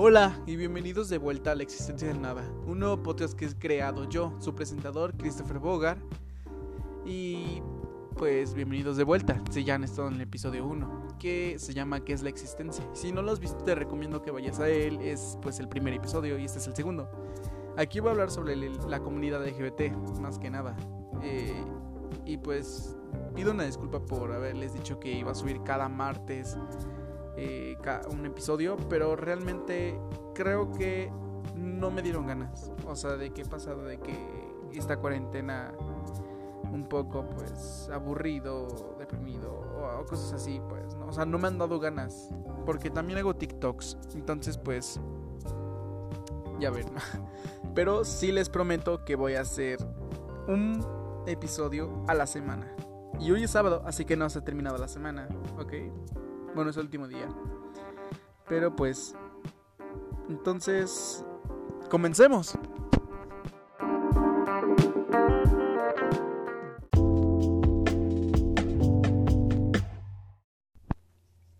Hola y bienvenidos de vuelta a la existencia del nada, un nuevo podcast que he creado yo, su presentador Christopher Bogar. Y pues bienvenidos de vuelta, si ya han estado en el episodio 1, que se llama ¿Qué es la existencia? Si no lo has visto te recomiendo que vayas a él, es pues el primer episodio y este es el segundo. Aquí voy a hablar sobre la comunidad LGBT, más que nada. Eh, y pues pido una disculpa por haberles dicho que iba a subir cada martes eh, un episodio, pero realmente creo que no me dieron ganas. O sea, de qué pasado de que esta cuarentena un poco pues aburrido, deprimido o, cosas así, pues, ¿no? O sea, no me han dado ganas, porque también hago TikToks, entonces pues ya ven. Pero sí les prometo que voy a hacer un episodio a la semana. Y hoy es sábado, así que no se ha terminado la semana, ¿ok? Bueno, es el último día. Pero pues... Entonces... Comencemos.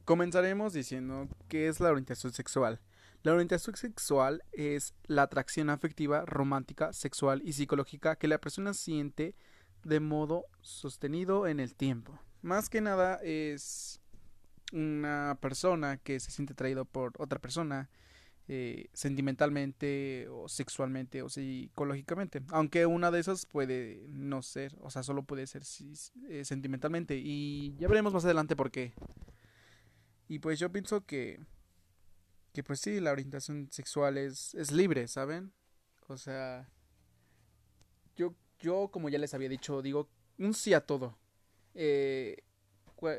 Comenzaremos diciendo qué es la orientación sexual. La orientación sexual es la atracción afectiva, romántica, sexual y psicológica que la persona siente de modo sostenido en el tiempo. Más que nada es una persona que se siente atraído por otra persona eh, sentimentalmente o sexualmente o psicológicamente. Aunque una de esas puede no ser, o sea, solo puede ser eh, sentimentalmente. Y ya veremos más adelante por qué. Y pues yo pienso que, que pues sí, la orientación sexual es, es libre, ¿saben? O sea, yo, yo como ya les había dicho, digo un sí a todo. Eh,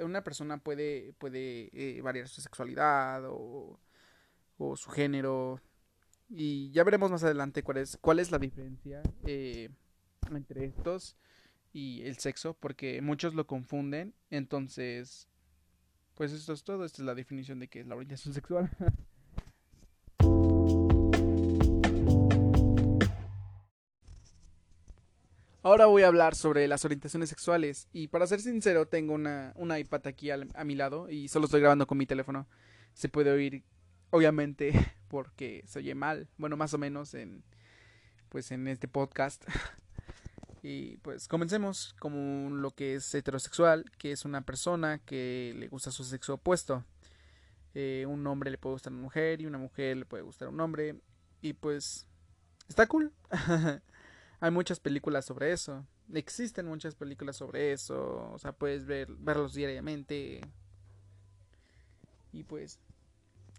una persona puede, puede eh, variar su sexualidad o, su género. Y ya veremos más adelante cuál es, cuál es la diferencia eh, entre estos y el sexo, porque muchos lo confunden. Entonces, pues esto es todo. Esta es la definición de qué es la orientación sexual. Ahora voy a hablar sobre las orientaciones sexuales y para ser sincero tengo una, una iPad aquí a mi lado y solo estoy grabando con mi teléfono. Se puede oír obviamente porque se oye mal, bueno más o menos en pues en este podcast. y pues comencemos como lo que es heterosexual, que es una persona que le gusta su sexo opuesto. Eh, un hombre le puede gustar a una mujer y una mujer le puede gustar a un hombre y pues está cool. Hay muchas películas sobre eso. Existen muchas películas sobre eso. O sea, puedes ver, verlos diariamente. Y pues,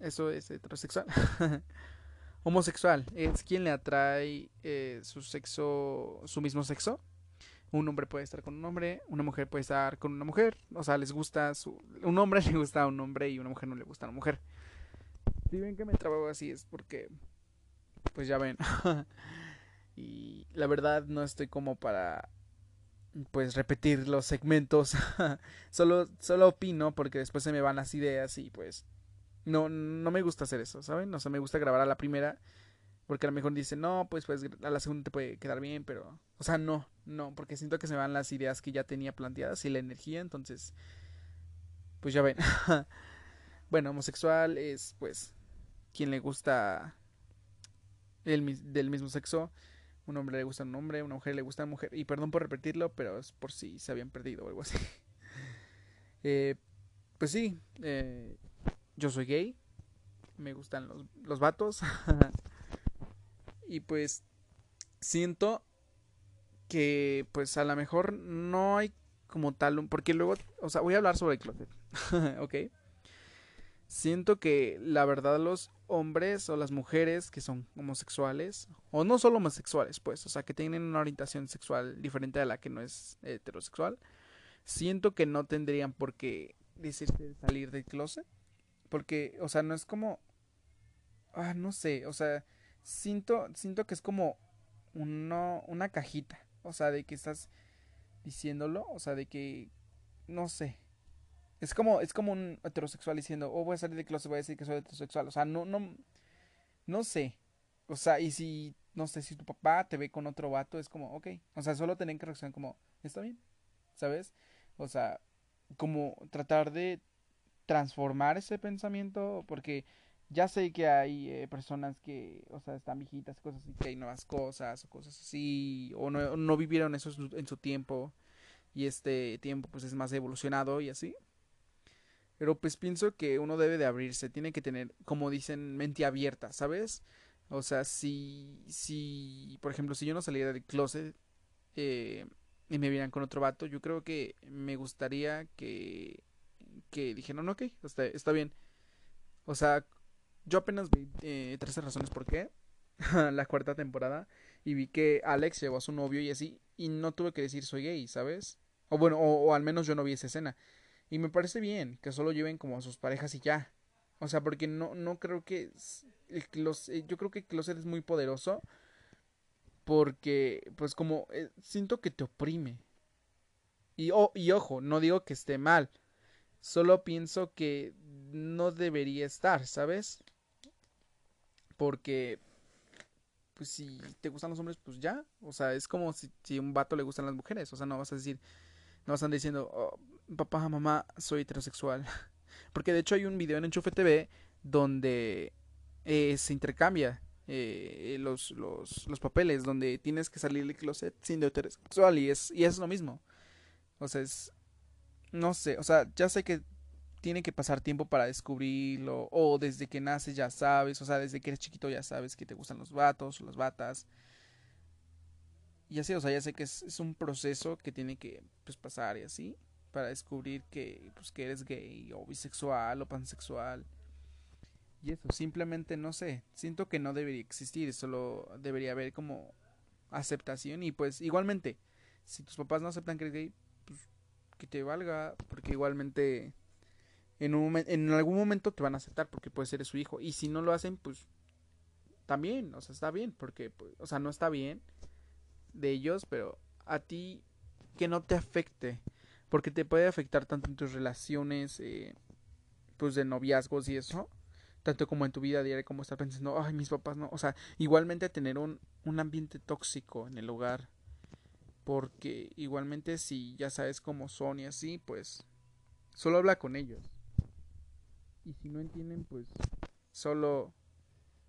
eso es heterosexual. Homosexual es quien le atrae eh, su sexo, su mismo sexo. Un hombre puede estar con un hombre, una mujer puede estar con una mujer. O sea, les gusta su, un hombre le gusta a un hombre y una mujer no le gusta a una mujer. Si ven que me trabajo así es porque, pues ya ven. y la verdad no estoy como para pues repetir los segmentos. Solo solo opino porque después se me van las ideas y pues no no me gusta hacer eso saben o sea me gusta grabar a la primera porque a lo mejor dicen no pues pues a la segunda te puede quedar bien pero o sea no no porque siento que se me van las ideas que ya tenía planteadas y la energía entonces pues ya ven. Bueno homosexual es pues quien le gusta el, del mismo sexo un hombre le gusta un hombre, una mujer le gusta una mujer. Y perdón por repetirlo, pero es por si se habían perdido o algo así. Eh, pues sí, eh, yo soy gay. Me gustan los, los vatos. y pues siento que pues a lo mejor no hay como tal porque luego, o sea, voy a hablar sobre el closet, ¿ok? Siento que la verdad los hombres o las mujeres que son homosexuales, o no solo homosexuales, pues, o sea, que tienen una orientación sexual diferente a la que no es heterosexual, siento que no tendrían por qué decirse salir del closet, porque, o sea, no es como, ah, no sé, o sea, siento, siento que es como uno, una cajita, o sea, de que estás diciéndolo, o sea, de que, no sé, es como, es como un heterosexual diciendo, oh, voy a salir de closet, voy a decir que soy heterosexual. O sea, no, no, no sé. O sea, y si, no sé, si tu papá te ve con otro vato, es como, ok. O sea, solo tener que reaccionar como, está bien. ¿Sabes? O sea, como tratar de transformar ese pensamiento, porque ya sé que hay eh, personas que, o sea, están viejitas, cosas así, que hay nuevas cosas o cosas así, o no, no vivieron eso en su tiempo y este tiempo pues es más evolucionado y así. Pero pues pienso que uno debe de abrirse, tiene que tener, como dicen, mente abierta, ¿sabes? O sea, si, si, por ejemplo, si yo no saliera del closet eh, y me vieran con otro vato, yo creo que me gustaría que, que dijeran, ok, está, está bien. O sea, yo apenas vi eh, 13 razones por qué, la cuarta temporada, y vi que Alex llevó a su novio y así, y no tuve que decir soy gay, ¿sabes? O bueno, o al menos yo no vi esa escena. Y me parece bien que solo lleven como a sus parejas y ya. O sea, porque no, no creo que los, eh, yo creo que Closet es muy poderoso porque pues como eh, siento que te oprime. Y, y ojo, no digo que esté mal. Solo pienso que no debería estar, ¿sabes? Porque pues si te gustan los hombres, pues ya. O sea, es como si, un vato le gustan las mujeres. O sea, no vas a decir, no vas a andar diciendo, oh, papá, mamá, soy heterosexual. Porque de hecho hay un video en Enchufe TV donde eh, se intercambia eh, los, los, los, papeles, donde tienes que salir del closet siendo heterosexual y es, y es lo mismo. O sea, es... No sé, o sea, ya sé que tiene que pasar tiempo para descubrirlo, o desde que naces ya sabes, o sea, desde que eres chiquito ya sabes que te gustan los vatos o las batas. Y así, o sea, ya sé que es, es un proceso que tiene que pues, pasar y así para descubrir que, pues, que eres gay o bisexual o pansexual. Y eso, simplemente no sé, siento que no debería existir, solo debería haber como aceptación y pues igualmente, si tus papás no aceptan que eres gay, pues que te valga, porque igualmente en, un, en algún momento te van a aceptar porque puedes ser su hijo y si no lo hacen, pues también, o sea, está bien, porque, pues, o sea, no está bien de ellos, pero a ti que no te afecte porque te puede afectar tanto en tus relaciones, eh, pues de noviazgos y eso, tanto como en tu vida diaria, como estar pensando, ay, mis papás no, o sea, igualmente tener un, un ambiente tóxico en el hogar, porque igualmente si ya sabes cómo son y así, pues solo habla con ellos. Y si no entienden, pues solo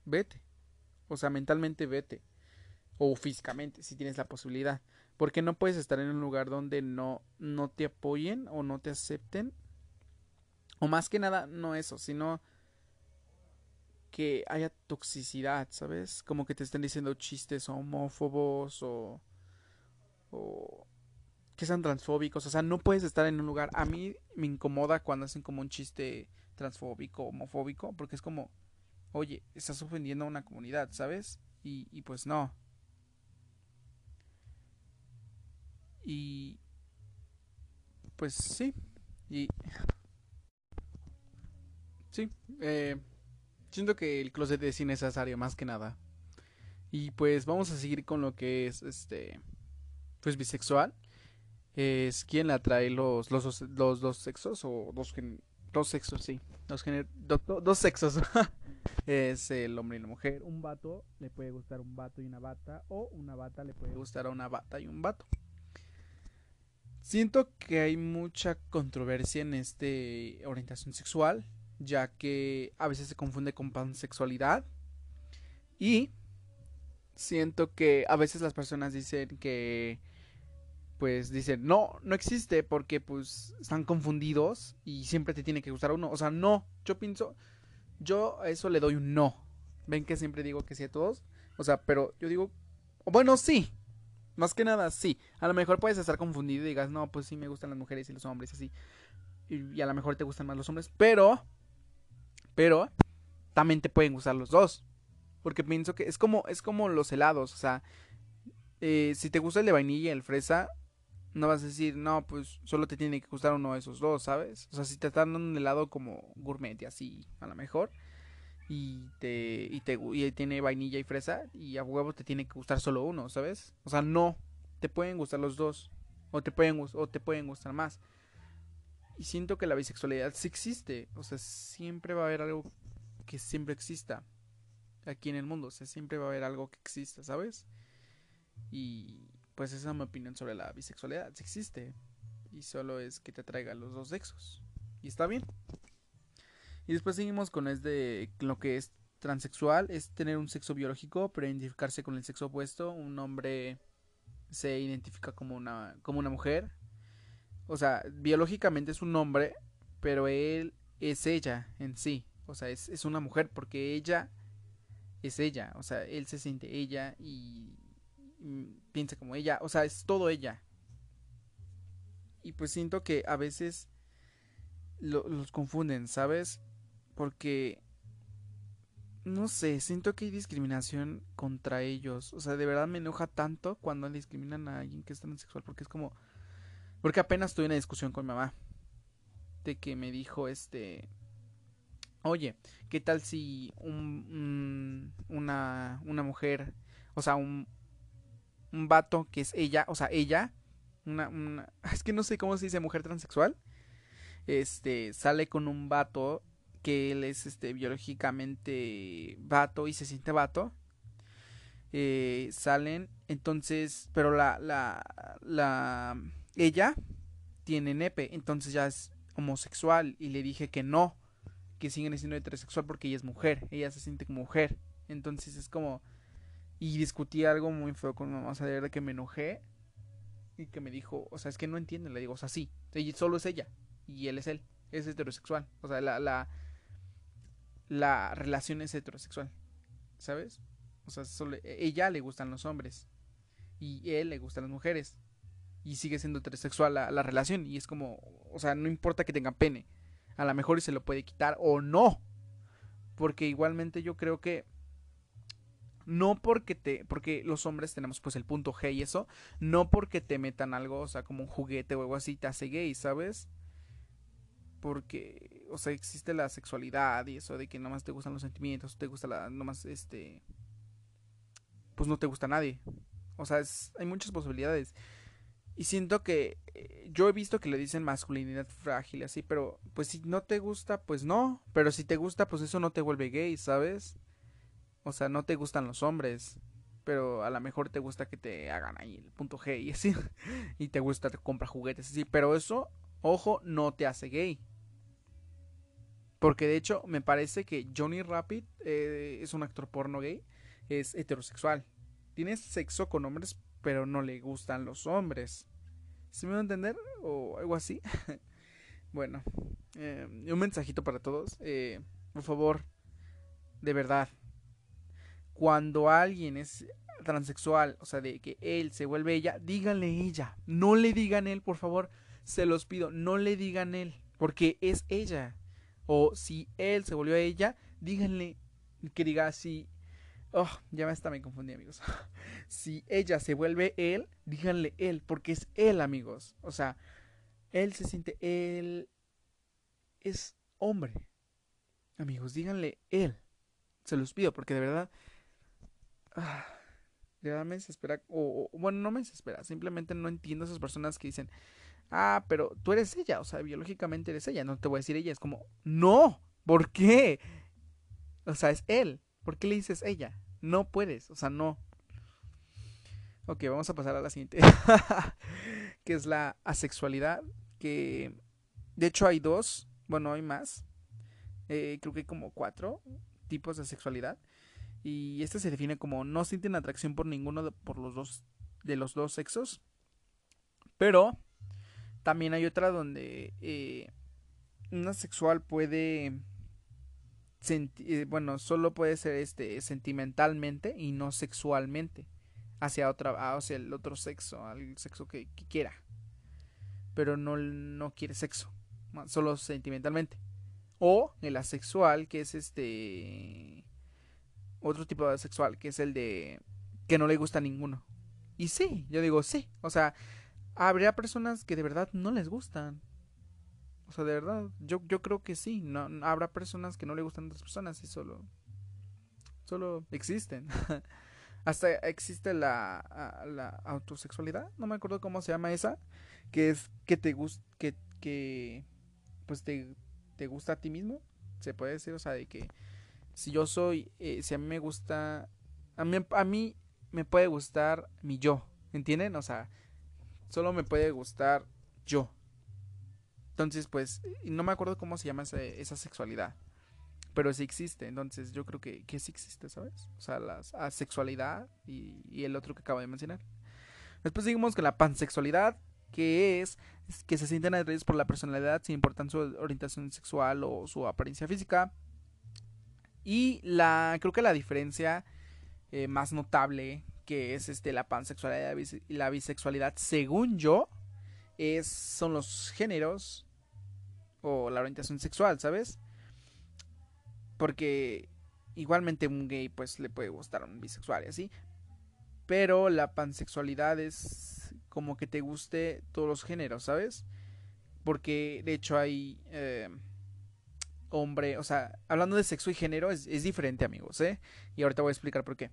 vete. O sea, mentalmente vete. O físicamente, si tienes la posibilidad. Porque no puedes estar en un lugar donde no, no te apoyen o no te acepten. O más que nada, no eso, sino que haya toxicidad, ¿sabes? Como que te estén diciendo chistes homófobos o, o que sean transfóbicos. O sea, no puedes estar en un lugar. A mí me incomoda cuando hacen como un chiste transfóbico, homofóbico, porque es como, oye, estás ofendiendo a una comunidad, ¿sabes? Y, y pues no. Y pues sí. Y sí, eh, siento que el closet es innecesario más que nada. Y pues vamos a seguir con lo que es este pues bisexual. Es quien la trae los los, los dos sexos o dos dos sexos, sí. Dos, dos sexos. es el hombre y la mujer. Un vato le puede gustar un vato y una bata o una bata le puede gustar a una bata y un vato. Siento que hay mucha controversia en este orientación sexual, ya que a veces se confunde con pansexualidad. Y siento que a veces las personas dicen que pues dicen, "No, no existe porque pues están confundidos y siempre te tiene que gustar uno." O sea, no, yo pienso yo a eso le doy un no. Ven que siempre digo que sí a todos. O sea, pero yo digo, bueno, sí, más que nada, sí. A lo mejor puedes estar confundido y digas, no, pues sí me gustan las mujeres y los hombres, así. Y, a lo mejor te gustan más los hombres, pero. Pero. También te pueden gustar los dos. Porque pienso que es como, es como los helados. O sea, eh, si te gusta el de vainilla y el fresa, no vas a decir, no, pues solo te tiene que gustar uno de esos dos, ¿sabes? O sea, si te están dando un helado como gourmet y así, a lo mejor y te, y te y tiene vainilla y fresa y a huevo te tiene que gustar solo uno, ¿sabes? O sea, no, te pueden gustar los dos o te pueden o te pueden gustar más. Y siento que la bisexualidad sí existe, o sea, siempre va a haber algo que siempre exista aquí en el mundo, o sea, siempre va a haber algo que exista, ¿sabes? Y pues esa es mi opinión sobre la bisexualidad, sí existe y solo es que te atraiga los dos sexos y está bien. Y después seguimos con este, lo que es transexual, es tener un sexo biológico, pero identificarse con el sexo opuesto. Un hombre se identifica como una, como una mujer. O sea, biológicamente es un hombre, pero él es ella en sí. O sea, es, es una mujer porque ella es ella. O sea, él se siente ella y, piensa como ella. O sea, es todo ella. Y pues siento que a veces los confunden, ¿sabes? Porque no sé, siento que hay discriminación contra ellos. O sea, de verdad me enoja tanto cuando discriminan a alguien que es transexual. Porque es como. Porque apenas tuve una discusión con mi mamá. De que me dijo este. Oye, ¿qué tal si un, una, una mujer, o sea, un, un vato que es ella, o sea, ella, una, una, es que no sé cómo se dice mujer transexual, este, sale con un vato que él es este biológicamente vato y se siente vato eh, salen entonces pero la la la ella tiene nepe entonces ya es homosexual y le dije que no que siguen siendo heterosexual porque ella es mujer ella se siente como mujer entonces es como y discutí algo muy feo con mi mamá o sea de verdad que me enojé y que me dijo o sea es que no entiende le digo o sea sí solo es ella y él es él es heterosexual o sea la, la la relación es heterosexual, ¿sabes? O sea, solo, ella le gustan los hombres y él le gustan las mujeres y sigue siendo heterosexual la, la relación y es como, o sea, no importa que tenga pene, a lo mejor se lo puede quitar o no, porque igualmente yo creo que no porque te porque los hombres tenemos pues el punto G y eso, no porque te metan algo, o sea, como un juguete o algo así te hace gay, ¿sabes? Porque o sea, existe la sexualidad y eso de que nomás te gustan los sentimientos, te gusta la, nomás, este, pues no te gusta nadie. O sea, hay muchas posibilidades. Y siento que eh, yo he visto que le dicen masculinidad frágil así, pero pues si no te gusta, pues no. Pero si te gusta, pues eso no te vuelve gay, ¿sabes? O sea, no te gustan los hombres. Pero a lo mejor te gusta que te hagan ahí el punto G y así. y te gusta, te compra juguetes así. Pero eso, ojo, no te hace gay. Porque de hecho me parece que Johnny Rapid eh, es un actor porno gay, es heterosexual. Tiene sexo con hombres, pero no le gustan los hombres. ¿Se me va a entender? O algo así. bueno, eh, un mensajito para todos. Eh, por favor, de verdad, cuando alguien es transexual, o sea, de que él se vuelve ella, díganle ella. No le digan él, por favor. Se los pido, no le digan él, porque es ella. O si él se volvió a ella, díganle que diga así. Oh, ya me está, me confundí, amigos. si ella se vuelve él, díganle él, porque es él, amigos. O sea, él se siente, él es hombre. Amigos, díganle él. Se los pido, porque de verdad. Ah, de verdad me desespera. O, o, bueno, no me desespera. Simplemente no entiendo a esas personas que dicen ah, pero tú eres ella, o sea, biológicamente eres ella, no te voy a decir ella, es como, no, ¿por qué? O sea, es él, ¿por qué le dices ella? No puedes, o sea, no. Ok, vamos a pasar a la siguiente, que es la asexualidad, que de hecho hay dos, bueno, hay más, eh, creo que hay como cuatro tipos de sexualidad. Y este se define como no sienten atracción por ninguno de, por los dos de los dos sexos, pero también hay otra donde eh, una sexual puede eh, bueno, solo puede ser este sentimentalmente y no sexualmente hacia otra hacia el otro sexo, al sexo que, quiera. Pero no, no quiere sexo, solo sentimentalmente. O el asexual, que es este otro tipo de asexual, que es el de que no le gusta a ninguno. Y sí, yo digo sí, o sea, habría personas que de verdad no les gustan. O sea, de verdad, yo, yo creo que sí. No, habrá personas que no le gustan a otras personas y solo. Solo existen. Hasta existe la, la autosexualidad. No me acuerdo cómo se llama esa. Que es que te gusta. Que, que. Pues te, te gusta a ti mismo. Se puede decir, o sea, de que. Si yo soy. Eh, si a mí me gusta. A mí, a mí me puede gustar mi yo. ¿Entienden? O sea, solo me puede gustar yo. Entonces, pues, no me acuerdo cómo se llama esa, esa sexualidad. pero sí existe. Entonces yo creo que, que sí existe, ¿sabes? O sea, la asexualidad y, y el otro que acabo de mencionar. Después seguimos con la pansexualidad, que es, que se sienten atraídos por la personalidad sin importar su orientación sexual o su apariencia física. Y la creo que la diferencia eh, más notable que es este la pansexualidad y la bisexualidad, según yo, es son los géneros o la orientación sexual, ¿sabes? Porque igualmente un gay pues le puede gustar a un bisexual y así, pero la pansexualidad es como que te guste todos los géneros, ¿sabes? Porque de hecho hay eh, hombre, o sea, hablando de sexo y género es, es, diferente, amigos, ¿eh? Y ahorita voy a explicar por qué.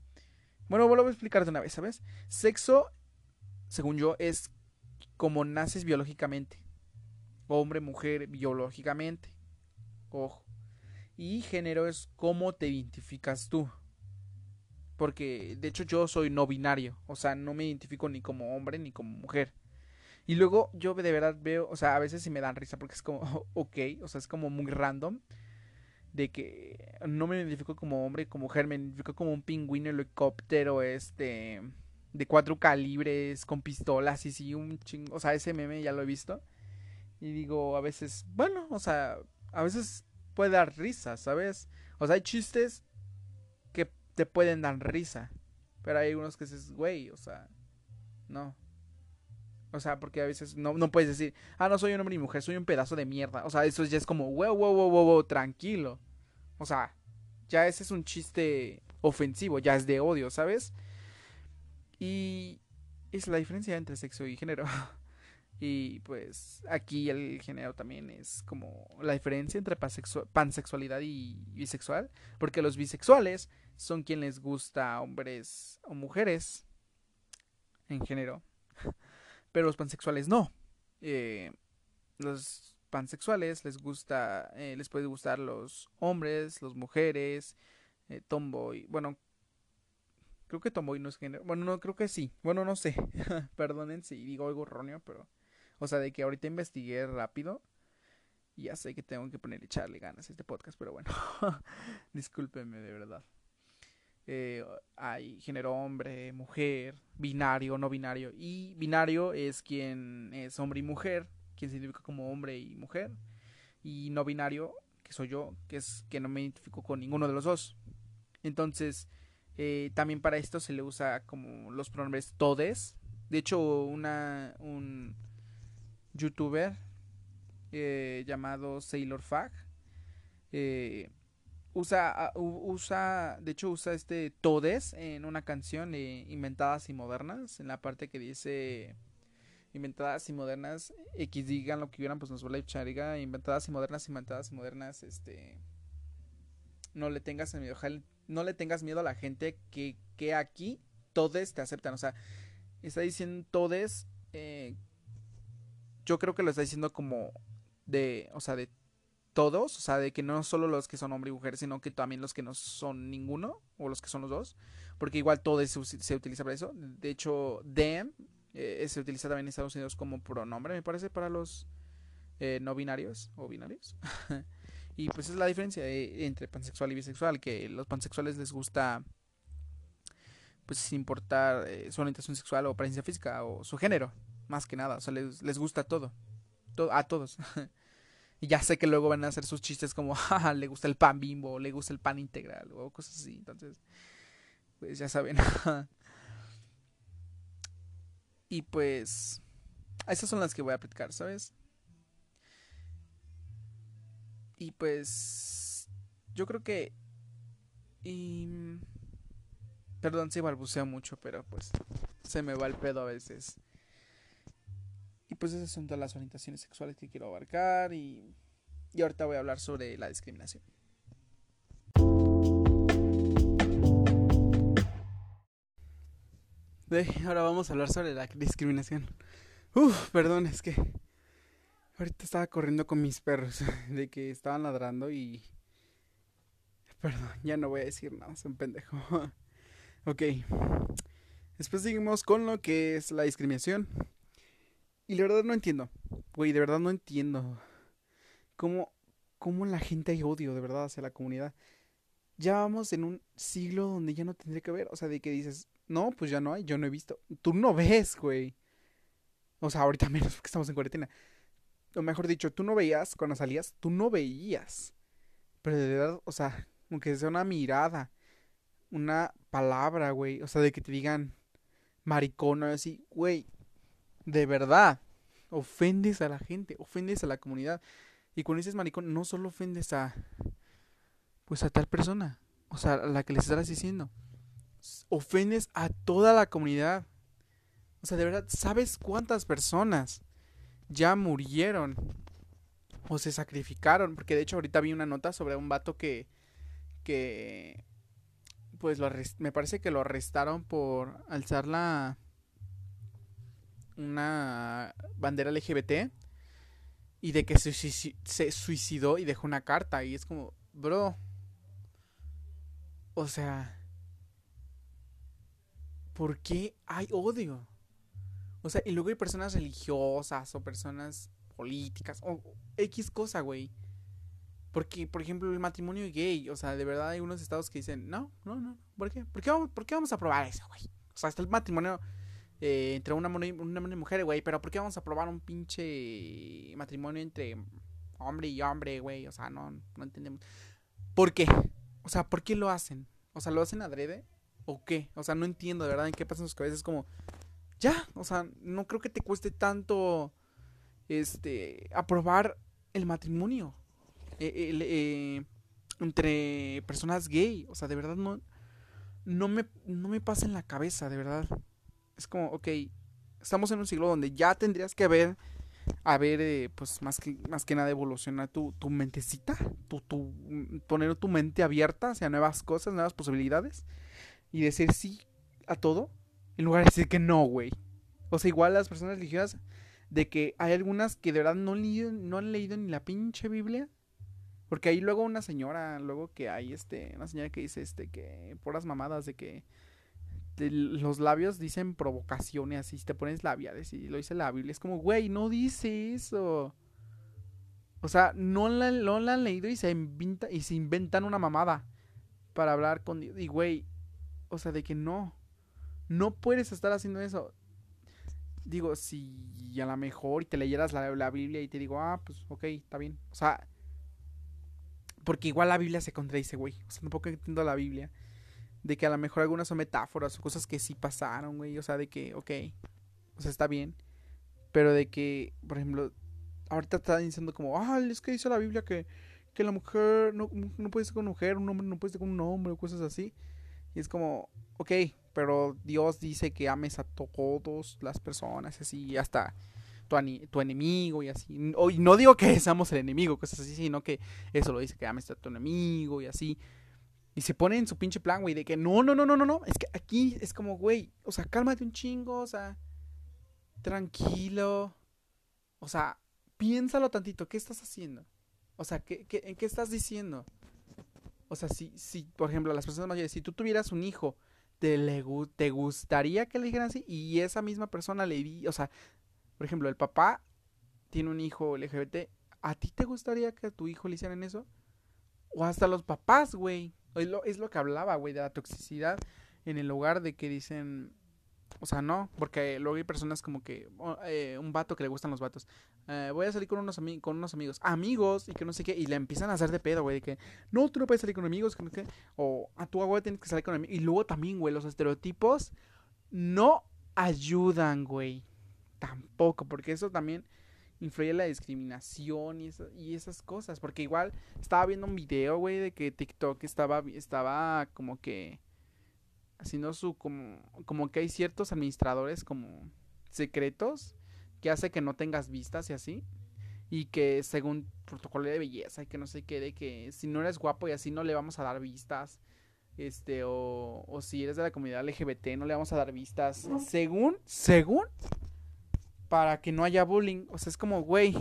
Bueno, vuelvo a explicar de una vez, ¿sabes? Sexo, según yo, es como naces biológicamente. Hombre, mujer, biológicamente. Ojo. Y género es cómo te identificas tú. Porque de hecho yo soy no binario. O sea, no me identifico ni como hombre ni como mujer. Y luego yo de verdad veo, o sea, a veces sí me dan risa porque es como, ok, o sea, es como muy random. De que no me identifico como hombre, como mujer, me identifico como un pingüino helicóptero, este, de cuatro calibres, con pistolas y sí, un chingo. O sea, ese meme ya lo he visto. Y digo, a veces, bueno, o sea, a veces puede dar risa, ¿sabes? O sea, hay chistes que te pueden dar risa. Pero hay unos que dices, güey, o sea, no. O sea, porque a veces no, no puedes decir, ah, no soy un hombre y mujer, soy un pedazo de mierda. O sea, eso ya es como, wow, wow, wow, wow, wow, tranquilo. O sea, ya ese es un chiste ofensivo, ya es de odio, ¿sabes? Y es la diferencia entre sexo y género. y pues aquí el género también es como la diferencia entre pansexualidad y bisexual. Porque los bisexuales son quienes les gusta hombres o mujeres en género pero los pansexuales no. Eh, los pansexuales les gusta, eh, les puede gustar los hombres, las mujeres, eh, tomboy, bueno, creo que tomboy no es género, bueno, no, creo que sí, bueno, no sé, perdonen si digo algo erróneo, pero, o sea, de que ahorita investigué rápido, ya sé que tengo que poner echarle ganas a este podcast, pero bueno, discúlpenme de verdad. Eh, hay género hombre, mujer, binario, no binario. Y binario es quien es hombre y mujer, quien se identifica como hombre y mujer. Y no binario, que soy yo, que es que no me identifico con ninguno de los dos. Entonces, eh, también para esto se le usa como los pronombres todes. De hecho, una, un youtuber eh, llamado Sailor Fag usa, usa, de hecho usa este todes en una canción de Inventadas y Modernas, en la parte que dice Inventadas y Modernas, X digan lo que quieran, pues nos vuelve a echar, diga Inventadas y Modernas, Inventadas y Modernas, este, no le tengas miedo, no le tengas miedo a la gente que, que aquí todes te aceptan, o sea, está diciendo todes, eh, yo creo que lo está diciendo como de, o sea, de todos, o sea, de que no solo los que son hombre y mujer, sino que también los que no son ninguno, o los que son los dos, porque igual todo se, utiliza para eso. De hecho, them eh, se utiliza también en Estados Unidos como pronombre, me parece, para los eh, no binarios o binarios. y pues es la diferencia eh, entre pansexual y bisexual, que los pansexuales les gusta pues sin importar su orientación sexual o apariencia física o su género, más que nada, o sea, les, les gusta todo a todos. Y ya sé que luego van a hacer sus chistes como, jaja, le gusta el pan bimbo, le gusta el pan integral o cosas así. Entonces, pues ya saben. y pues, esas son las que voy a platicar, ¿sabes? Y pues, yo creo que... Y... Perdón si balbuceo mucho, pero pues se me va el pedo a veces. Y pues esas son todas las orientaciones sexuales que quiero abarcar y, y ahorita voy a hablar sobre la discriminación. ahora vamos a hablar sobre la discriminación. Uf, perdón, es que ahorita estaba corriendo con mis perros de que estaban ladrando y... Perdón, ya no voy a decir nada, soy un pendejo. ok. Después seguimos con lo que es la discriminación. Y la verdad no entiendo. Güey, de verdad no entiendo. ¿Cómo cómo la gente hay odio de verdad hacia la comunidad. Ya vamos en un siglo donde ya no tendría que haber, o sea, de que dices, no, pues ya no hay, yo no he visto. Tú no ves, güey. O sea, ahorita menos porque estamos en cuarentena. O mejor dicho, tú no veías cuando salías, tú no veías. Pero de verdad, o sea, aunque sea una mirada, una palabra, güey. O sea, de que te digan maricón o así, güey. De verdad, ofendes a la gente, ofendes a la comunidad. Y cuando dices maricón, no solo ofendes a, pues a tal persona, o sea, a la que les estás diciendo. Ofendes a toda la comunidad. O sea, de verdad, ¿sabes cuántas personas ya murieron o se sacrificaron? Porque de hecho ahorita vi una nota sobre un vato que que pues lo me parece que lo arrestaron por alzar la una bandera LGBT y de que se, suicidó y dejó una carta y es como, bro, o sea, ¿por qué hay odio? O sea, y luego hay personas religiosas o personas políticas o X cosa, güey. Porque, por ejemplo, el matrimonio gay, o sea, de verdad hay unos estados que dicen, no, no, no, ¿por qué? ¿Por qué vamos, por qué vamos a aprobar eso, güey? O sea, está el matrimonio eh, entre una, una mujer, güey, pero ¿por qué vamos a aprobar un pinche matrimonio entre hombre y hombre, güey? O sea, no, no entendemos. ¿Por qué? O sea, ¿por qué lo hacen? O sea, ¿lo hacen adrede? ¿O qué? O sea, no entiendo de verdad en qué pasa en sus cabezas. Como, ya, o sea, no creo que te cueste tanto, este, aprobar el matrimonio. Eh, eh, entre personas gay. O sea, de verdad no, no, me, no me pasa en la cabeza, de verdad. Es como, ok, estamos en un siglo donde ya tendrías que haber, haber eh, pues más que, más que nada evolucionar tu, tu mentecita, tu, tu, poner tu mente abierta hacia nuevas cosas, nuevas posibilidades y decir sí a todo en lugar de decir que no, güey. O sea, igual las personas religiosas, de que hay algunas que de verdad no, no han leído ni la pinche Biblia porque hay luego una señora, luego que hay este, una señora que dice este que por las mamadas de que los labios dicen provocaciones así, te pones labiales y lo dice la Biblia, es como, güey, no dice eso. O sea, no la, han leído y se inventan una mamada para hablar con Dios. Y güey, o sea, de que no. No puedes estar haciendo eso. Digo, si a lo mejor te leyeras la, la Biblia y te digo, ah, pues ok, está bien. O sea, porque igual la Biblia se contradice, güey. O sea, tampoco entiendo la Biblia. De que a lo mejor algunas son metáforas o cosas que sí pasaron, güey. O sea, de que, ok. O sea, está bien. Pero de que, por ejemplo, ahorita está diciendo como, ah, es que dice la Biblia que, que la mujer no, no puede ser con mujer, un hombre no puede ser con un hombre, o cosas así. Y es como, ok, pero Dios dice que ames a todas las personas, así, hasta tu, enemigo y así. Y no digo que seamos el enemigo, cosas así, sino que eso lo dice, que ames a tu enemigo y así. Y se pone en su pinche plan, güey, de que no, no, no, no, no, no. Es que aquí es como, güey, o sea, cálmate un chingo, o sea, tranquilo. O sea, piénsalo tantito, ¿qué estás haciendo? O sea, ¿qué, qué, en qué estás diciendo? O sea, si, si, por ejemplo, las personas mayores, si tú tuvieras un hijo, ¿te, le, te gustaría que le dijeran así? Y esa misma persona le di, o sea, por ejemplo, el papá tiene un hijo LGBT. ¿A ti te gustaría que a tu hijo le hicieran eso? O hasta los papás, güey. Es lo, es lo que hablaba, güey, de la toxicidad en el hogar de que dicen... O sea, no, porque luego hay personas como que... Eh, un vato que le gustan los vatos. Eh, voy a salir con unos, con unos amigos. Amigos y que no sé qué. Y le empiezan a hacer de pedo, güey. De que, no, tú no puedes salir con amigos. O a tu abuela tienes que salir con amigos. Y luego también, güey, los estereotipos no ayudan, güey tampoco, porque eso también influye la discriminación y, y esas cosas. Porque igual estaba viendo un video, güey, de que TikTok estaba, estaba como que haciendo su, como, como que hay ciertos administradores como secretos que hace que no tengas vistas y así. Y que según protocolo de belleza y que no sé qué, de que si no eres guapo y así no le vamos a dar vistas. Este, o, o si eres de la comunidad LGBT no le vamos a dar vistas. Según, según para que no haya bullying. O sea, es como, güey,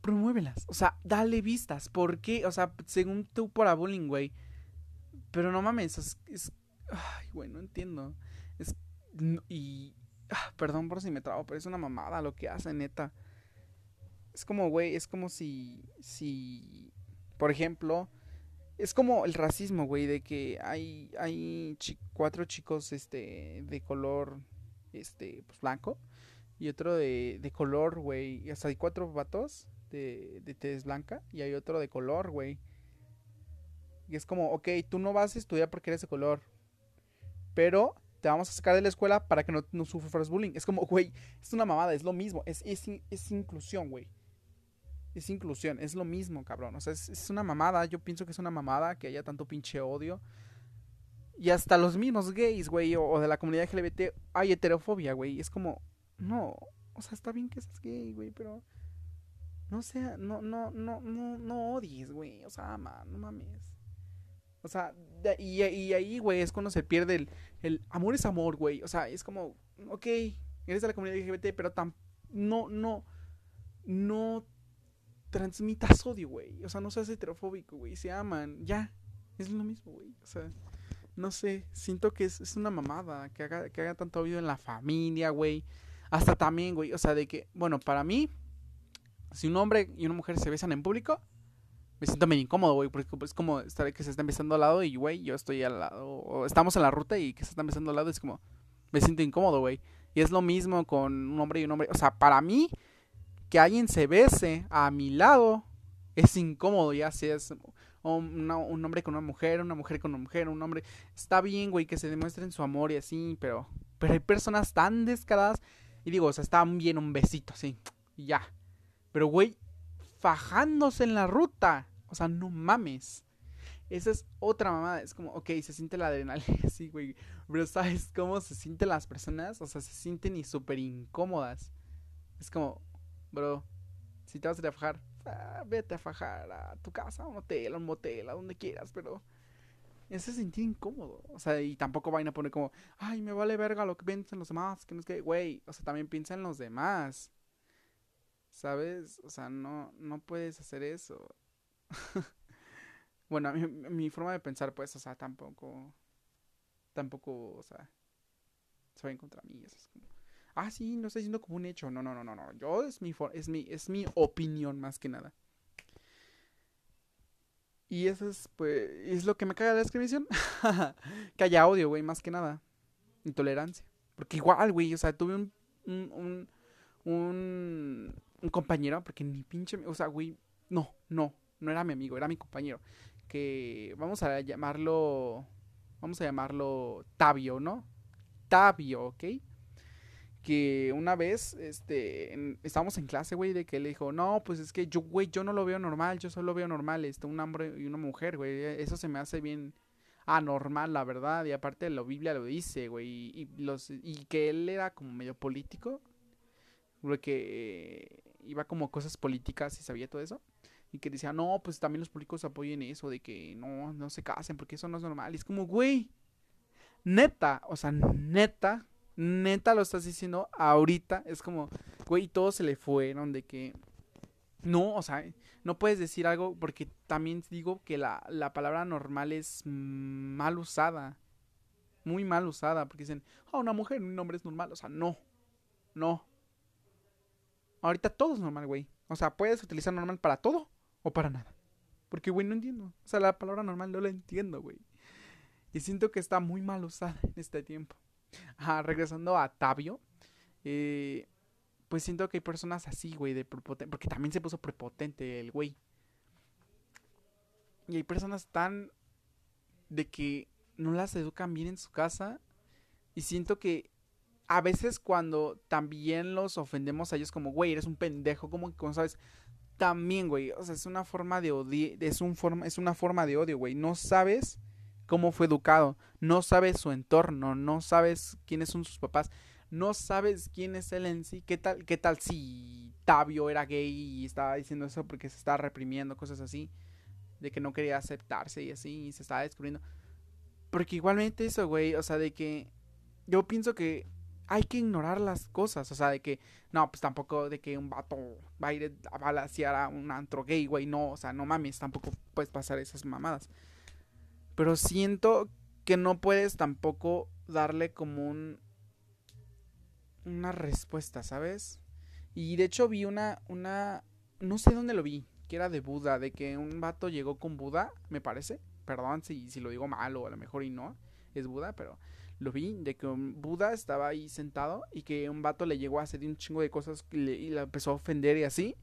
promuévelas. O sea, dale vistas. ¿Por qué? O sea, según tú para bullying, güey. Pero no mames, es... ay, güey, no entiendo. Es... Y... Ah, perdón por si me trago, pero es una mamada lo que hace, neta. Es como, güey, es como si, si, por ejemplo, es como el racismo, güey, de que hay, hay cuatro chicos, este, de color, este, pues blanco, y otro de, de color, güey, sea, hay cuatro vatos de, de tez blanca, y hay otro de color, güey. Y es como, ok, tú no vas a estudiar porque eres de color, pero te vamos a sacar de la escuela para que no, no sufras bullying. Es como, güey, es una mamada, es lo mismo, es, es, es inclusión, güey es inclusión, es lo mismo, cabrón. O sea, es, una mamada. Yo pienso que es una mamada que haya tanto pinche odio. Y hasta los mismos gays, güey, o, de la comunidad LGBT hay heterofobia, güey. Es como, no, o sea, está bien que seas gay, güey, pero no sea, no, no, no, no, no odies, güey. O sea, ama, no mames. O sea, y, y ahí, güey, es cuando se pierde el, el amor es amor, güey. O sea, es como, ok, eres de la comunidad LGBT, pero tan, no, no, no transmitas odio, güey. O sea, no seas heterofóbico, güey. Se aman, ya. Es lo mismo, güey. O sea, no sé. Siento que es, una mamada que haga, que haga tanto odio en la familia, güey. Hasta también, güey. O sea, de que, bueno, para mí, si un hombre y una mujer se besan en público, me siento medio incómodo, güey. Porque es como estar que se están besando al lado y, güey, yo estoy al lado. O estamos en la ruta y que se están besando al lado. Es como, me siento incómodo, güey. Y es lo mismo con un hombre y un hombre. O sea, para mí, que alguien se bese a mi lado es incómodo, ya sea es un, hombre con una mujer, una mujer con una mujer, un hombre. Está bien, güey, que se demuestren su amor y así, pero, pero hay personas tan descaradas. Y digo, o sea, está bien un besito así, y ya. Pero, güey, fajándose en la ruta. O sea, no mames. Esa es otra mamada. Es como, ok, se siente la adrenalina, sí, güey. Pero ¿sabes cómo se sienten las personas? O sea, se sienten y súper incómodas. Es como, bro, si te vas a ir a fajar, ah, vete a fajar a tu casa, a un hotel, a un motel, a donde quieras, pero ese sentir incómodo. O sea, y tampoco vayan a poner como, ay, me vale verga lo que piensan los demás, que no es que, güey, o sea, también piensa en los demás. ¿Sabes? O sea, no, no puedes hacer eso. bueno, mi, mi forma de pensar, pues, o sea, tampoco, tampoco, o sea, se va en contra mí. Eso es como, ah, sí, no estoy diciendo como un hecho. No, no, no, no, no. Yo es mi, es mi, es mi opinión más que nada. Y eso es, pues, es lo que me caga de la descripción. que haya odio, güey, más que nada. Intolerancia. Porque igual, güey, o sea, tuve un, un, un, un compañero, porque ni pinche, o sea, güey, no, no, no era mi amigo, era mi compañero. Que vamos a llamarlo, vamos a llamarlo Tabio, ¿no? Tabio, ¿ok? Que una vez, este, estábamos en clase, güey, de que le dijo, no, pues es que yo, güey, yo no lo veo normal, yo solo veo normal, este, un hombre y una mujer, güey, eso se me hace bien anormal, la verdad, y aparte la Biblia lo dice, güey, y, los, y que él era como medio político, güey, que iba como cosas políticas y sabía todo eso, y que decía, no, pues también los políticos apoyen eso, de que no, no se casen, porque eso no es normal, y es como, güey, neta, o sea, neta, neta lo estás diciendo ahorita, es como, güey, todo se le fueron de que... No, o sea, no puedes decir algo porque también digo que la, la palabra normal es mal usada. Muy mal usada, porque dicen, oh, una mujer, un hombre es normal. O sea, no, no. Ahorita todo es normal, güey. O sea, puedes utilizar normal para todo o para nada. Porque, güey, no entiendo. O sea, la palabra normal no la entiendo, güey. Y siento que está muy mal usada en este tiempo regresando a Tabio. Eh, pues siento que hay personas así, güey, de prepotente. Porque también se puso prepotente el güey. Y hay personas tan. de que no las educan bien en su casa. Y siento que a veces cuando también los ofendemos a ellos como, güey, eres un pendejo, como que, sabes, también, güey, o sea, es una forma de odio, es, un es una forma de odio, güey, no sabes cómo fue educado, no sabes su entorno, no sabes quiénes son sus papás, no sabes quién es él en sí, qué tal, qué tal si Tabio era gay y estaba diciendo eso porque se estaba reprimiendo, cosas así, de que no quería aceptarse y así, y se estaba descubriendo. Porque igualmente eso, güey, o sea, de que yo pienso que hay que ignorar las cosas, o sea, de que, no, pues tampoco de que un vato va a ir a balasear a un antro gay, güey, no, o sea, no mames, tampoco puedes pasar esas mamadas. Pero siento que no puedes tampoco darle como un una respuesta, ¿sabes? Y de hecho vi una una no sé dónde lo vi, que era de Buda, de que un vato llegó con Buda, me parece. Perdón si, si lo digo mal o a lo mejor y no, es Buda, pero lo vi, de que un Buda estaba ahí sentado y que un vato le llegó a hacer un chingo de cosas y, le, empezó a ofender y así.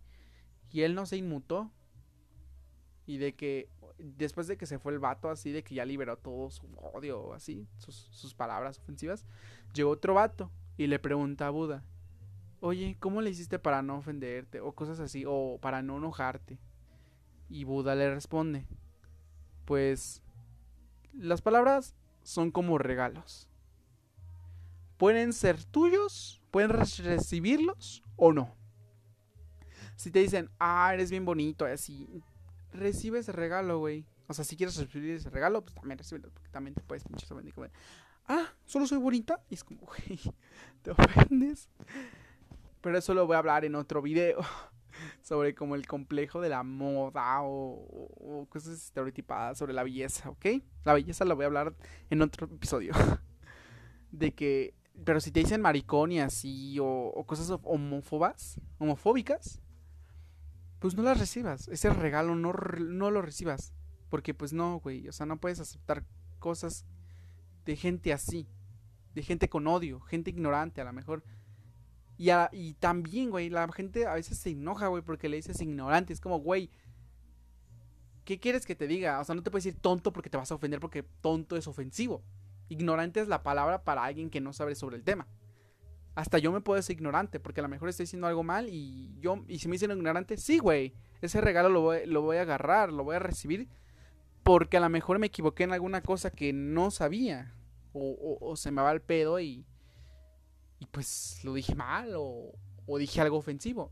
Y él no se inmutó. Y de que después de que se fue el vato, así de que ya liberó todo su odio, así, sus, palabras ofensivas, llegó otro vato y le pregunta a Buda, oye, ¿cómo le hiciste para no ofenderte? O cosas así, o para no enojarte. Y Buda le responde, pues las palabras son como regalos. Pueden ser tuyos, pueden recibirlos o no. Si te dicen, ah, eres bien bonito, así, recibe ese regalo, güey. O sea, si quieres recibir ese regalo, pues también recibirlo, porque también te puedes pinche ofender. Como, ah, solo soy bonita. Y es como, güey, te ofendes. Pero eso lo voy a hablar en otro video. Sobre como el complejo de la moda o, o, cosas estereotipadas sobre la belleza, ¿ok? La belleza lo voy a hablar en otro episodio. De que, pero si te dicen maricón y así, o, o cosas homófobas, homofóbicas, pues no las recibas. Ese regalo no, no lo recibas. Porque pues no, güey. O sea, no puedes aceptar cosas de gente así. De gente con odio, gente ignorante a lo mejor. Y, a, y también, güey, la gente a veces se enoja, güey, porque le dices ignorante. Es como, güey, ¿qué quieres que te diga? O sea, no te puedes decir tonto porque te vas a ofender porque tonto es ofensivo. Ignorante es la palabra para alguien que no sabe sobre el tema hasta yo me puedo decir ignorante, porque a lo mejor estoy diciendo algo mal y yo, y si me dicen ignorante, sí, güey, ese regalo lo voy, lo voy a agarrar, lo voy a recibir, porque a lo mejor me equivoqué en alguna cosa que no sabía, o, o, se me va el pedo y, y pues lo dije mal, o, o dije algo ofensivo.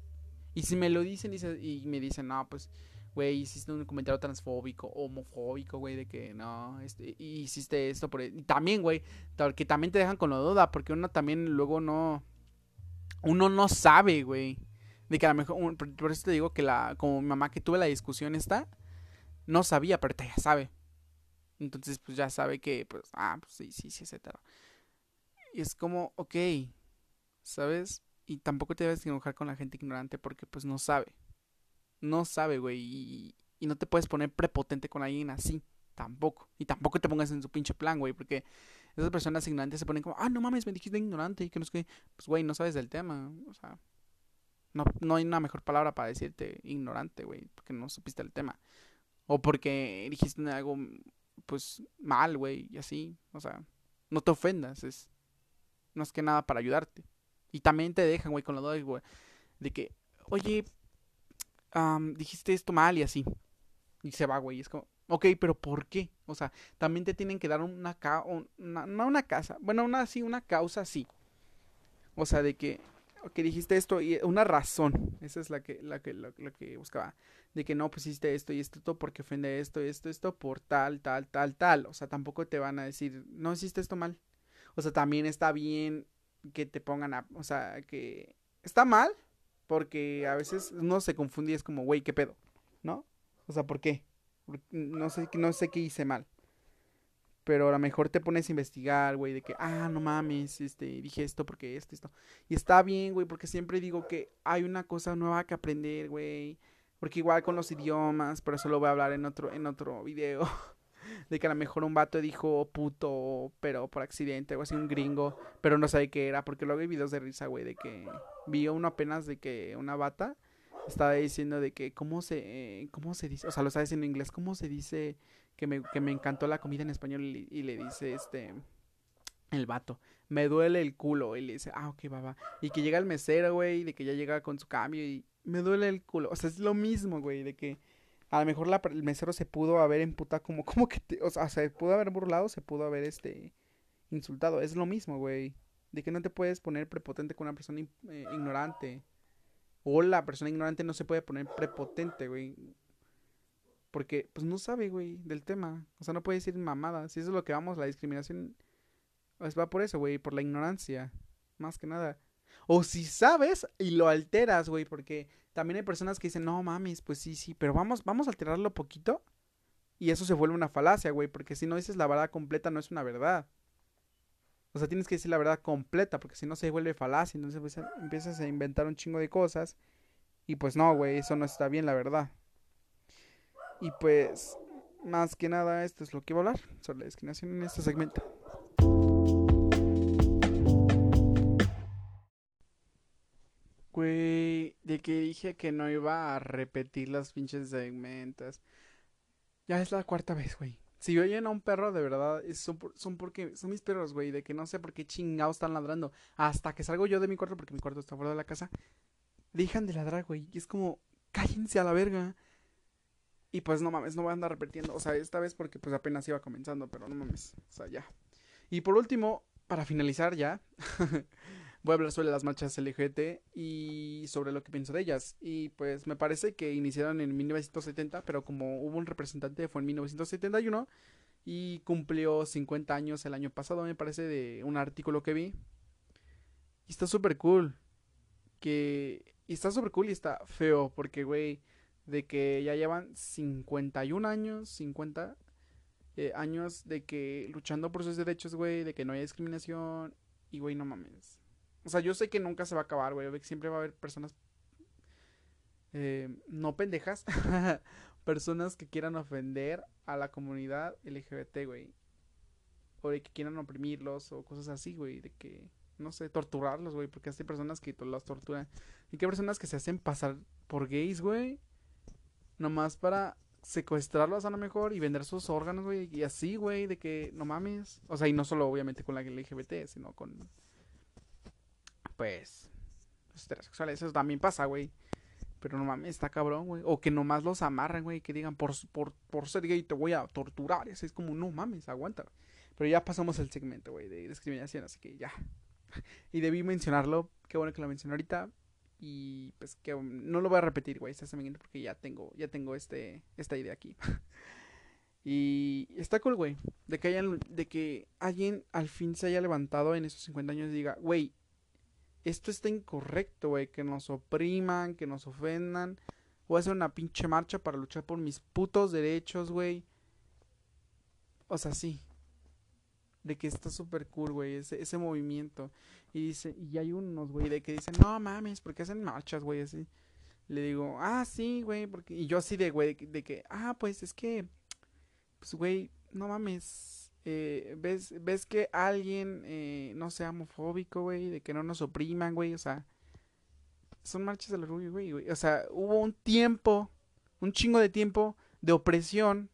Y si me lo dicen y me dicen, no, pues güey, hiciste un comentario transfóbico, homofóbico, güey, de que no, este, hiciste esto por... E-". Y también, güey, que también te dejan con la duda, porque uno también luego no... Uno no sabe, güey. De que a lo mejor, por eso te digo que la, como mi mamá que tuve la discusión esta, no sabía, pero ya sabe. Entonces, pues ya sabe que, pues, ah, pues sí, sí, sí, etcétera. Y es como, ok, ¿sabes? Y tampoco te debes enojar con la gente ignorante porque, pues, no sabe no sabe, güey. Y, y, no te puedes poner prepotente con alguien así. Tampoco. Y tampoco te pongas en su pinche plan, güey. Porque esas personas ignorantes se ponen como, ah, no mames, me dijiste ignorante. Y que no es que, pues, güey, no sabes del tema. O sea, no, no hay una mejor palabra para decirte ignorante, güey. Porque no supiste el tema. O porque dijiste algo, pues, mal, güey. Y así. O sea, no te ofendas. Es no es que nada para ayudarte. Y también te dejan, güey, con la duda, güey, de que, oye, dijiste esto mal y así. Y se va, güey. Es como, ok, pero ¿por qué? O sea, también te tienen que dar una, una no una casa, bueno, una sí, una causa sí. O sea, de que, que dijiste esto y una razón. Esa es la que, la que, la, que buscaba. De que no pusiste esto y esto porque ofende esto, esto, esto por tal, tal, tal, tal. O sea, tampoco te van a decir, no hiciste esto mal. O sea, también está bien que te pongan a, o sea, que está mal, porque a veces uno se confunde y es como, güey, ¿qué pedo? ¿No? O sea, ¿por qué? No sé, no sé qué hice mal. Pero a lo mejor te pones a investigar, güey, de que, ah, no mames, este, dije esto porque esto, esto. Y está bien, güey, porque siempre digo que hay una cosa nueva que aprender, güey. Porque igual con los idiomas, pero eso lo voy a hablar en otro, en otro video. de que a lo mejor un vato dijo puto, pero por accidente, o así, un gringo, pero no sabe qué era, porque luego hay videos de risa, güey, de que vi uno apenas de que una bata estaba diciendo de que cómo se, cómo se dice, o sea, lo sabes en inglés, cómo se dice que me, que me encantó la comida en español y, le dice este, el vato, me duele el culo, y le dice, ah, ok, va, y que llega el mesero, güey, de que ya llega con su cambio y me duele el culo, o sea, es lo mismo, güey, de que a lo mejor la, el mesero se pudo haber emputado como, como que, o sea, se pudo haber burlado, se pudo haber, este, insultado. Es lo mismo, güey. De que no te puedes poner prepotente con una persona eh, ignorante. O la persona ignorante no se puede poner prepotente, güey. Porque, pues, no sabe, güey, del tema. O sea, no puede decir mamada. Si eso es lo que vamos, la discriminación, pues va por eso, güey, por la ignorancia. Más que nada. O si sabes y lo alteras, güey, porque también hay personas que dicen, no mames, pues sí, sí, pero vamos, vamos a alterarlo poquito. Y eso se vuelve una falacia, güey, porque si no dices la verdad completa no es una verdad. O sea, tienes que decir la verdad completa, porque si no se vuelve falacia, entonces pues, empiezas a inventar un chingo de cosas Y pues no, güey, eso no está bien, la verdad. Y pues, más que nada, esto es lo que iba a hablar sobre la discriminación en este segmento. De que dije que no iba a repetir las pinches segmentos. Ya es la cuarta vez, güey. Si oyen a un perro, de verdad, son, son porque son mis perros, güey. De que no sé por qué chingados están ladrando. Hasta que salgo yo de mi cuarto, porque mi cuarto está fuera de la casa. Dejan de ladrar, güey. Y es como, cállense a la verga. Y pues no mames, no voy a andar repitiendo. O sea, esta vez porque pues apenas iba comenzando, pero no mames. O sea, ya. Y por último, para finalizar ya. voy a hablar sobre las marchas LGBT y sobre lo que pienso de ellas. Y pues me parece que iniciaron en 1970, pero como hubo un representante fue en 1971 y cumplió 50 años el año pasado, me parece, de un artículo que vi. Y está súper cool. Que... Y está súper cool y está feo porque, güey, de que ya llevan 51 años, 50 eh, años de que luchando por sus derechos, güey, de que no haya discriminación. Y, güey, no mames. O sea, yo sé que nunca se va a acabar, güey. Siempre va a haber personas. Eh, no pendejas. personas que quieran ofender a la comunidad LGBT, güey. O de que quieran oprimirlos o cosas así, güey. De que, no sé, torturarlos, güey. Porque hay personas que los torturan. Y que hay personas que se hacen pasar por gays, güey. Nomás para secuestrarlos a lo mejor y vender sus órganos, güey. Y así, güey. De que no mames. O sea, y no solo obviamente con la LGBT, sino con pues, los heterosexuales, eso también pasa, güey. Pero no mames, está cabrón, güey. O que nomás los amarran, güey, que digan, por, por, por ser gay te voy a torturar. es como, no mames, aguanta. Pero ya pasamos el segmento, güey, de discriminación, así que ya. y debí mencionarlo, qué bueno que lo mencioné ahorita. Y pues que no lo voy a repetir, güey, este segmento porque ya tengo, ya tengo este, esta idea aquí. y está cool, güey, de que hayan, de que alguien al fin se haya levantado en esos 50 años y diga, güey, esto está incorrecto, güey, que nos opriman, que nos ofendan. Voy a hacer una pinche marcha para luchar por mis putos derechos, güey. O sea, sí. De que está súper cool, güey, ese, ese movimiento. Y dice, y hay unos, güey, de que dicen, no mames, porque hacen marchas, güey, así. Le digo, ah, sí, güey, porque... Y yo así de, güey, de que, ah, pues es que, pues, güey, no mames, eh, ves, ves que alguien eh, no sea homofóbico, güey, de que no nos opriman, güey, o sea, son marchas del orgullo, güey, güey, o sea, hubo un tiempo, un chingo de tiempo de opresión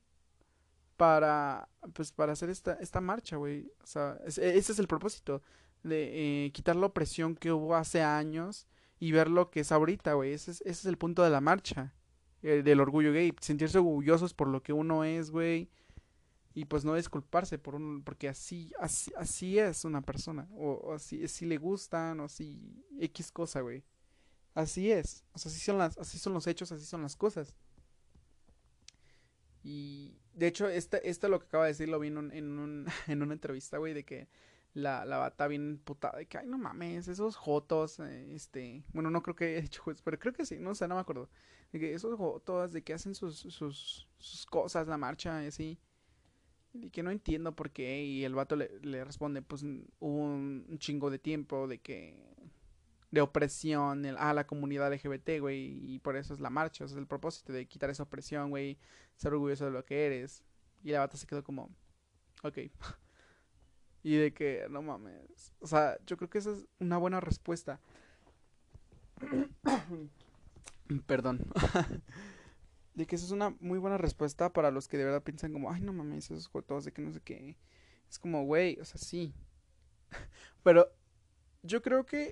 para, pues, para hacer esta, esta marcha, güey, o sea, ese es el propósito, de eh, quitar la opresión que hubo hace años y ver lo que es ahorita, güey, ese es, ese es el punto de la marcha, del orgullo gay, sentirse orgullosos por lo que uno es, güey, y pues no disculparse por un porque así así así es una persona o, así si le gustan o si x cosa güey. Así es o sea así son las así son los hechos así son las cosas. Y de hecho este este lo que acaba de decir lo vi en un, en, una entrevista güey de que la, la bata bien putada de que ay no mames esos jotos eh, este bueno no creo que haya dicho pero creo que sí no sé no me acuerdo de que esos jotos de que hacen sus sus, sus cosas la marcha y así y que no entiendo por qué. Y el vato le, responde, pues hubo un, chingo de tiempo de que... De opresión a la comunidad LGBT, güey. Y por eso es la marcha. O es el propósito de quitar esa opresión, güey. Ser orgulloso de lo que eres. Y la bata se quedó como... Ok. y de que, no mames. O sea, yo creo que esa es una buena respuesta. Perdón. de que eso es una muy buena respuesta para los que de verdad piensan como, ay, no mames, esos jotos de que no sé qué. Es como, güey, o sea, sí. Pero yo creo que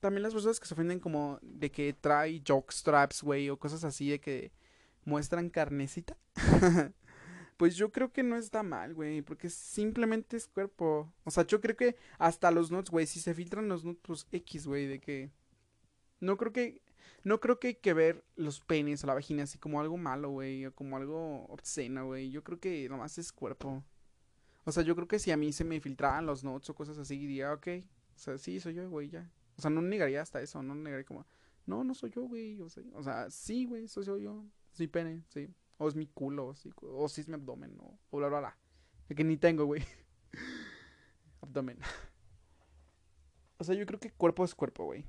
también las personas que se ofenden como de que trae jockstraps, güey, o cosas así de que muestran carnecita. pues yo creo que no está mal, güey, porque simplemente es cuerpo. O sea, yo creo que hasta los nuts, güey, si se filtran los nuts, pues X, güey, de que... No creo que no creo que hay que ver los penes o la vagina así como algo malo, güey, o como algo obsceno, güey. Yo creo que nomás es cuerpo. O sea, yo creo que si a mí se me filtraban los notes o cosas así, diría, ok, o sea, sí, soy yo, güey, ya. O sea, no negaría hasta eso, no negaría como, no, no soy yo, güey, o sea, o sea sí, güey, soy yo, sí, pene, sí. O es mi culo, sí, o sí es mi abdomen, o bla, bla, bla. que ni tengo, güey. abdomen. o sea, yo creo que cuerpo es cuerpo, güey.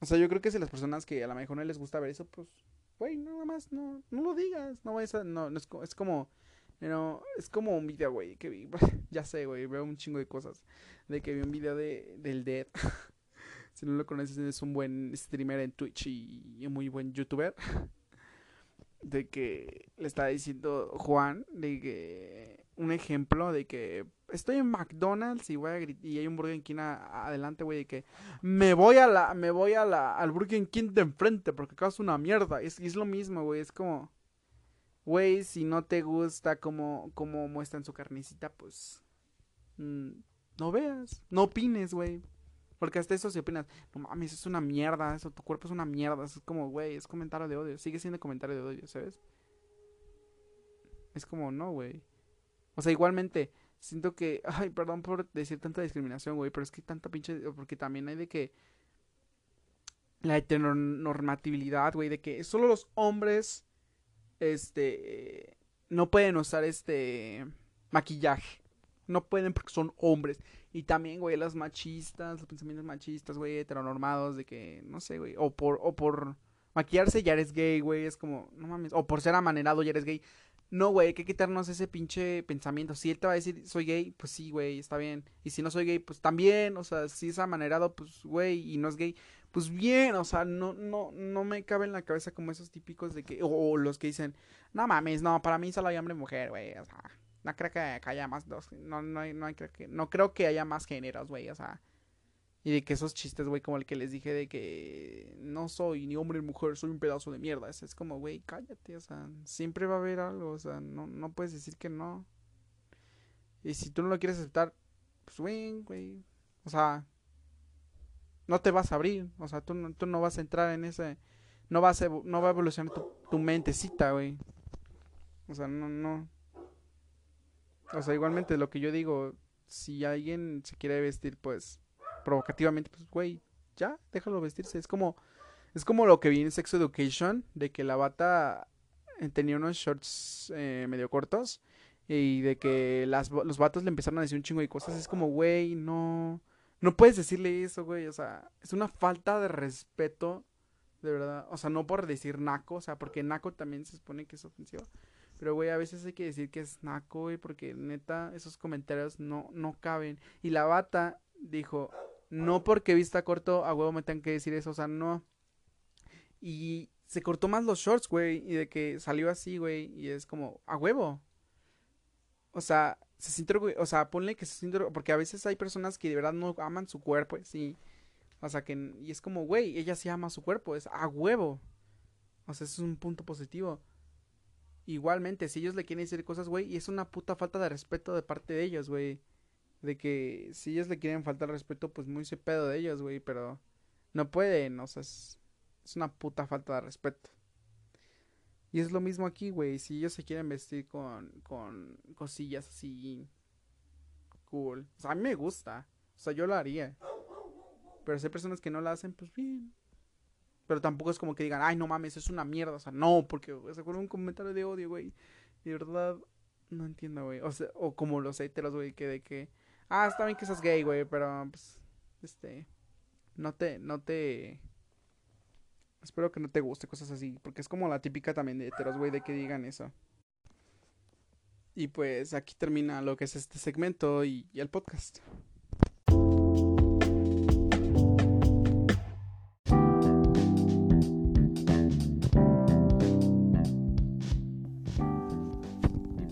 O sea, yo creo que si las personas que a lo mejor no les gusta ver eso, pues, güey, nada más, no, no lo digas. No vayas a, no, no es, es como, no, es como un video, güey, que vi, ya sé, güey, veo un chingo de cosas. De que vi un video de, del Dead. si no lo conoces, es un buen streamer en Twitch y un muy buen youtuber. de que le estaba diciendo Juan, de que un ejemplo de que estoy en McDonald's y voy a y hay un Burger King adelante, güey, de que me voy a la me voy a la al Burger King de enfrente porque acá es una mierda. Es, es lo mismo, güey, es como güey, si no te gusta como como muestran su carnicita, pues mm, no veas, no opines, güey. Porque hasta eso si opinas, no mames, es una mierda, eso, tu cuerpo es una mierda, es como, güey, es comentario de odio, sigue siendo comentario de odio, ¿sabes? Es como, no, güey. O sea, igualmente, siento que, ay, perdón por decir tanta discriminación, güey, pero es que tanta pinche, porque también hay de que la heteronormatividad, güey, de que solo los hombres, este, no pueden usar este maquillaje. No pueden porque son hombres. Y también, güey, las machistas, los pensamientos machistas, güey, heteronormados, de que, no sé, güey, o por, o por maquillarse ya eres gay, güey, es como, no mames, o por ser amanerado ya eres gay. No, güey, hay que quitarnos ese pinche pensamiento. Si él te va a decir soy gay, pues sí, güey, está bien. Y si no soy gay, pues también. O sea, si es amanerado, pues, güey, y no es gay, pues bien. O sea, no, no, no me cabe en la cabeza como esos típicos de que, o, los que dicen, no mames, no, para mí solo hay hombre y mujer, güey. O sea, no creo que haya más dos, no, no, no, que, no creo que haya más géneros, güey, o sea. Y de que esos chistes, güey, como el que les dije de que no soy ni hombre ni mujer, soy un pedazo de mierda. Es, es como, güey, cállate, o sea, siempre va a haber algo, o sea, no, no puedes decir que no. Y si tú no lo quieres aceptar, pues, güey, güey, o sea, no te vas a abrir, o sea, tú no, tú no vas a entrar en ese, no vas no va a evolucionar tu, tu mentecita, güey. O sea, no, no. O sea, igualmente lo que yo digo, si alguien se quiere vestir, pues provocativamente, pues, güey, ya, déjalo vestirse. Es como, es como lo que vi en Sex Education, de que la bata eh, tenía unos shorts eh, medio cortos y de que las, los vatos le empezaron a decir un chingo de cosas. Es como, güey, no, no puedes decirle eso, güey. O sea, es una falta de respeto, de verdad. O sea, no por decir naco, o sea, porque naco también se supone que es ofensivo. Pero, güey, a veces hay que decir que es naco, güey, porque neta, esos comentarios no, no caben. Y la bata dijo, no porque vista corto, a huevo me tengan que decir eso, o sea, no. Y se cortó más los shorts, güey, y de que salió así, güey, y es como, a huevo. O sea, se siente, o sea, ponle que se siente, porque a veces hay personas que de verdad no aman su cuerpo, sí. O sea, que, y es como, güey, ella sí ama su cuerpo, es a huevo. O sea, eso es un punto positivo. Igualmente, si ellos le quieren decir cosas, güey, y es una puta falta de respeto de parte de ellos, güey. De que si ellos le quieren faltar respeto, pues muy se pedo de ellos, güey, pero no pueden, o sea, es, una puta falta de respeto. Y es lo mismo aquí, güey, si ellos se quieren vestir con, con cosillas así cool. O sea, a mí me gusta, o sea, yo lo haría. Pero si hay personas que no lo hacen, pues bien. Pero tampoco es como que digan, ay, no mames, es una mierda. O sea, no, porque se fue un comentario de odio, güey. De verdad, no entiendo, güey. O, sea, o como los heteros, güey, que de que, ah, está bien que seas gay, güey, pero, pues, este, no te, no te, espero que no te guste cosas así. Porque es como la típica también de heteros, güey, de que digan eso. Y pues aquí termina lo que es este segmento y el podcast.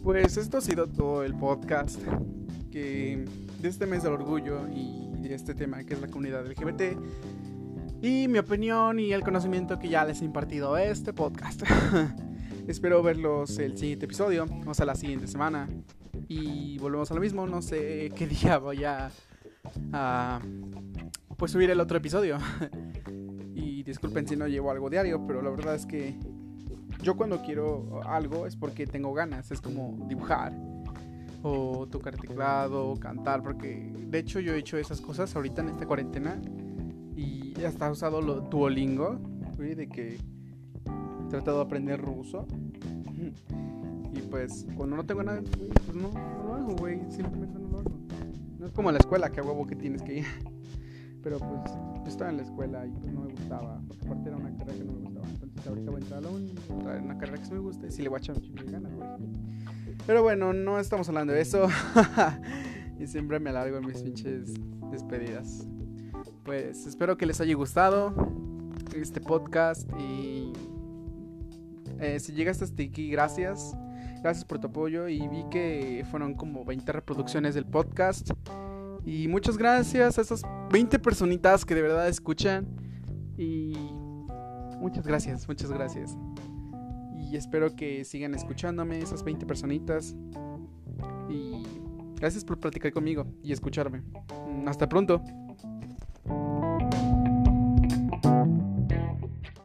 Pues esto ha sido todo el podcast que de este mes del orgullo y este tema que es la comunidad LGBT y mi opinión y el conocimiento que ya les he impartido este podcast. Espero verlos el siguiente episodio, o sea, la siguiente semana. Y volvemos a lo mismo, no sé qué día voy a, a pues subir el otro episodio. y disculpen si no llevo algo diario, pero la verdad es que yo cuando quiero algo es porque tengo ganas, es como dibujar o tocar teclado, o cantar, porque de hecho yo he hecho esas cosas ahorita en esta cuarentena y hasta he usado lo Duolingo, de que he tratado de aprender ruso. Y pues cuando no tengo nada, pues no, lo hago, güey, simplemente no lo hago. No es como la escuela, que a huevo que tienes que ir. Pero pues yo estaba en la escuela y pues no me gustaba, porque aparte era una carrera que no me gustaba. Entonces ahorita voy a entrar a la uni, una carrera que sí me gusta y sí le voy a echar un ganas, güey. Pero bueno, no estamos hablando de eso. y siempre me alargo en mis pinches despedidas. Pues espero que les haya gustado este podcast y eh, si llegaste hasta aquí, gracias. Gracias por tu apoyo y vi que fueron como 20 reproducciones del podcast. Y muchas gracias a esas 20 personitas que de verdad escuchan. Y muchas gracias, muchas gracias. Y espero que sigan escuchándome, esas 20 personitas. Y gracias por platicar conmigo y escucharme. Hasta pronto.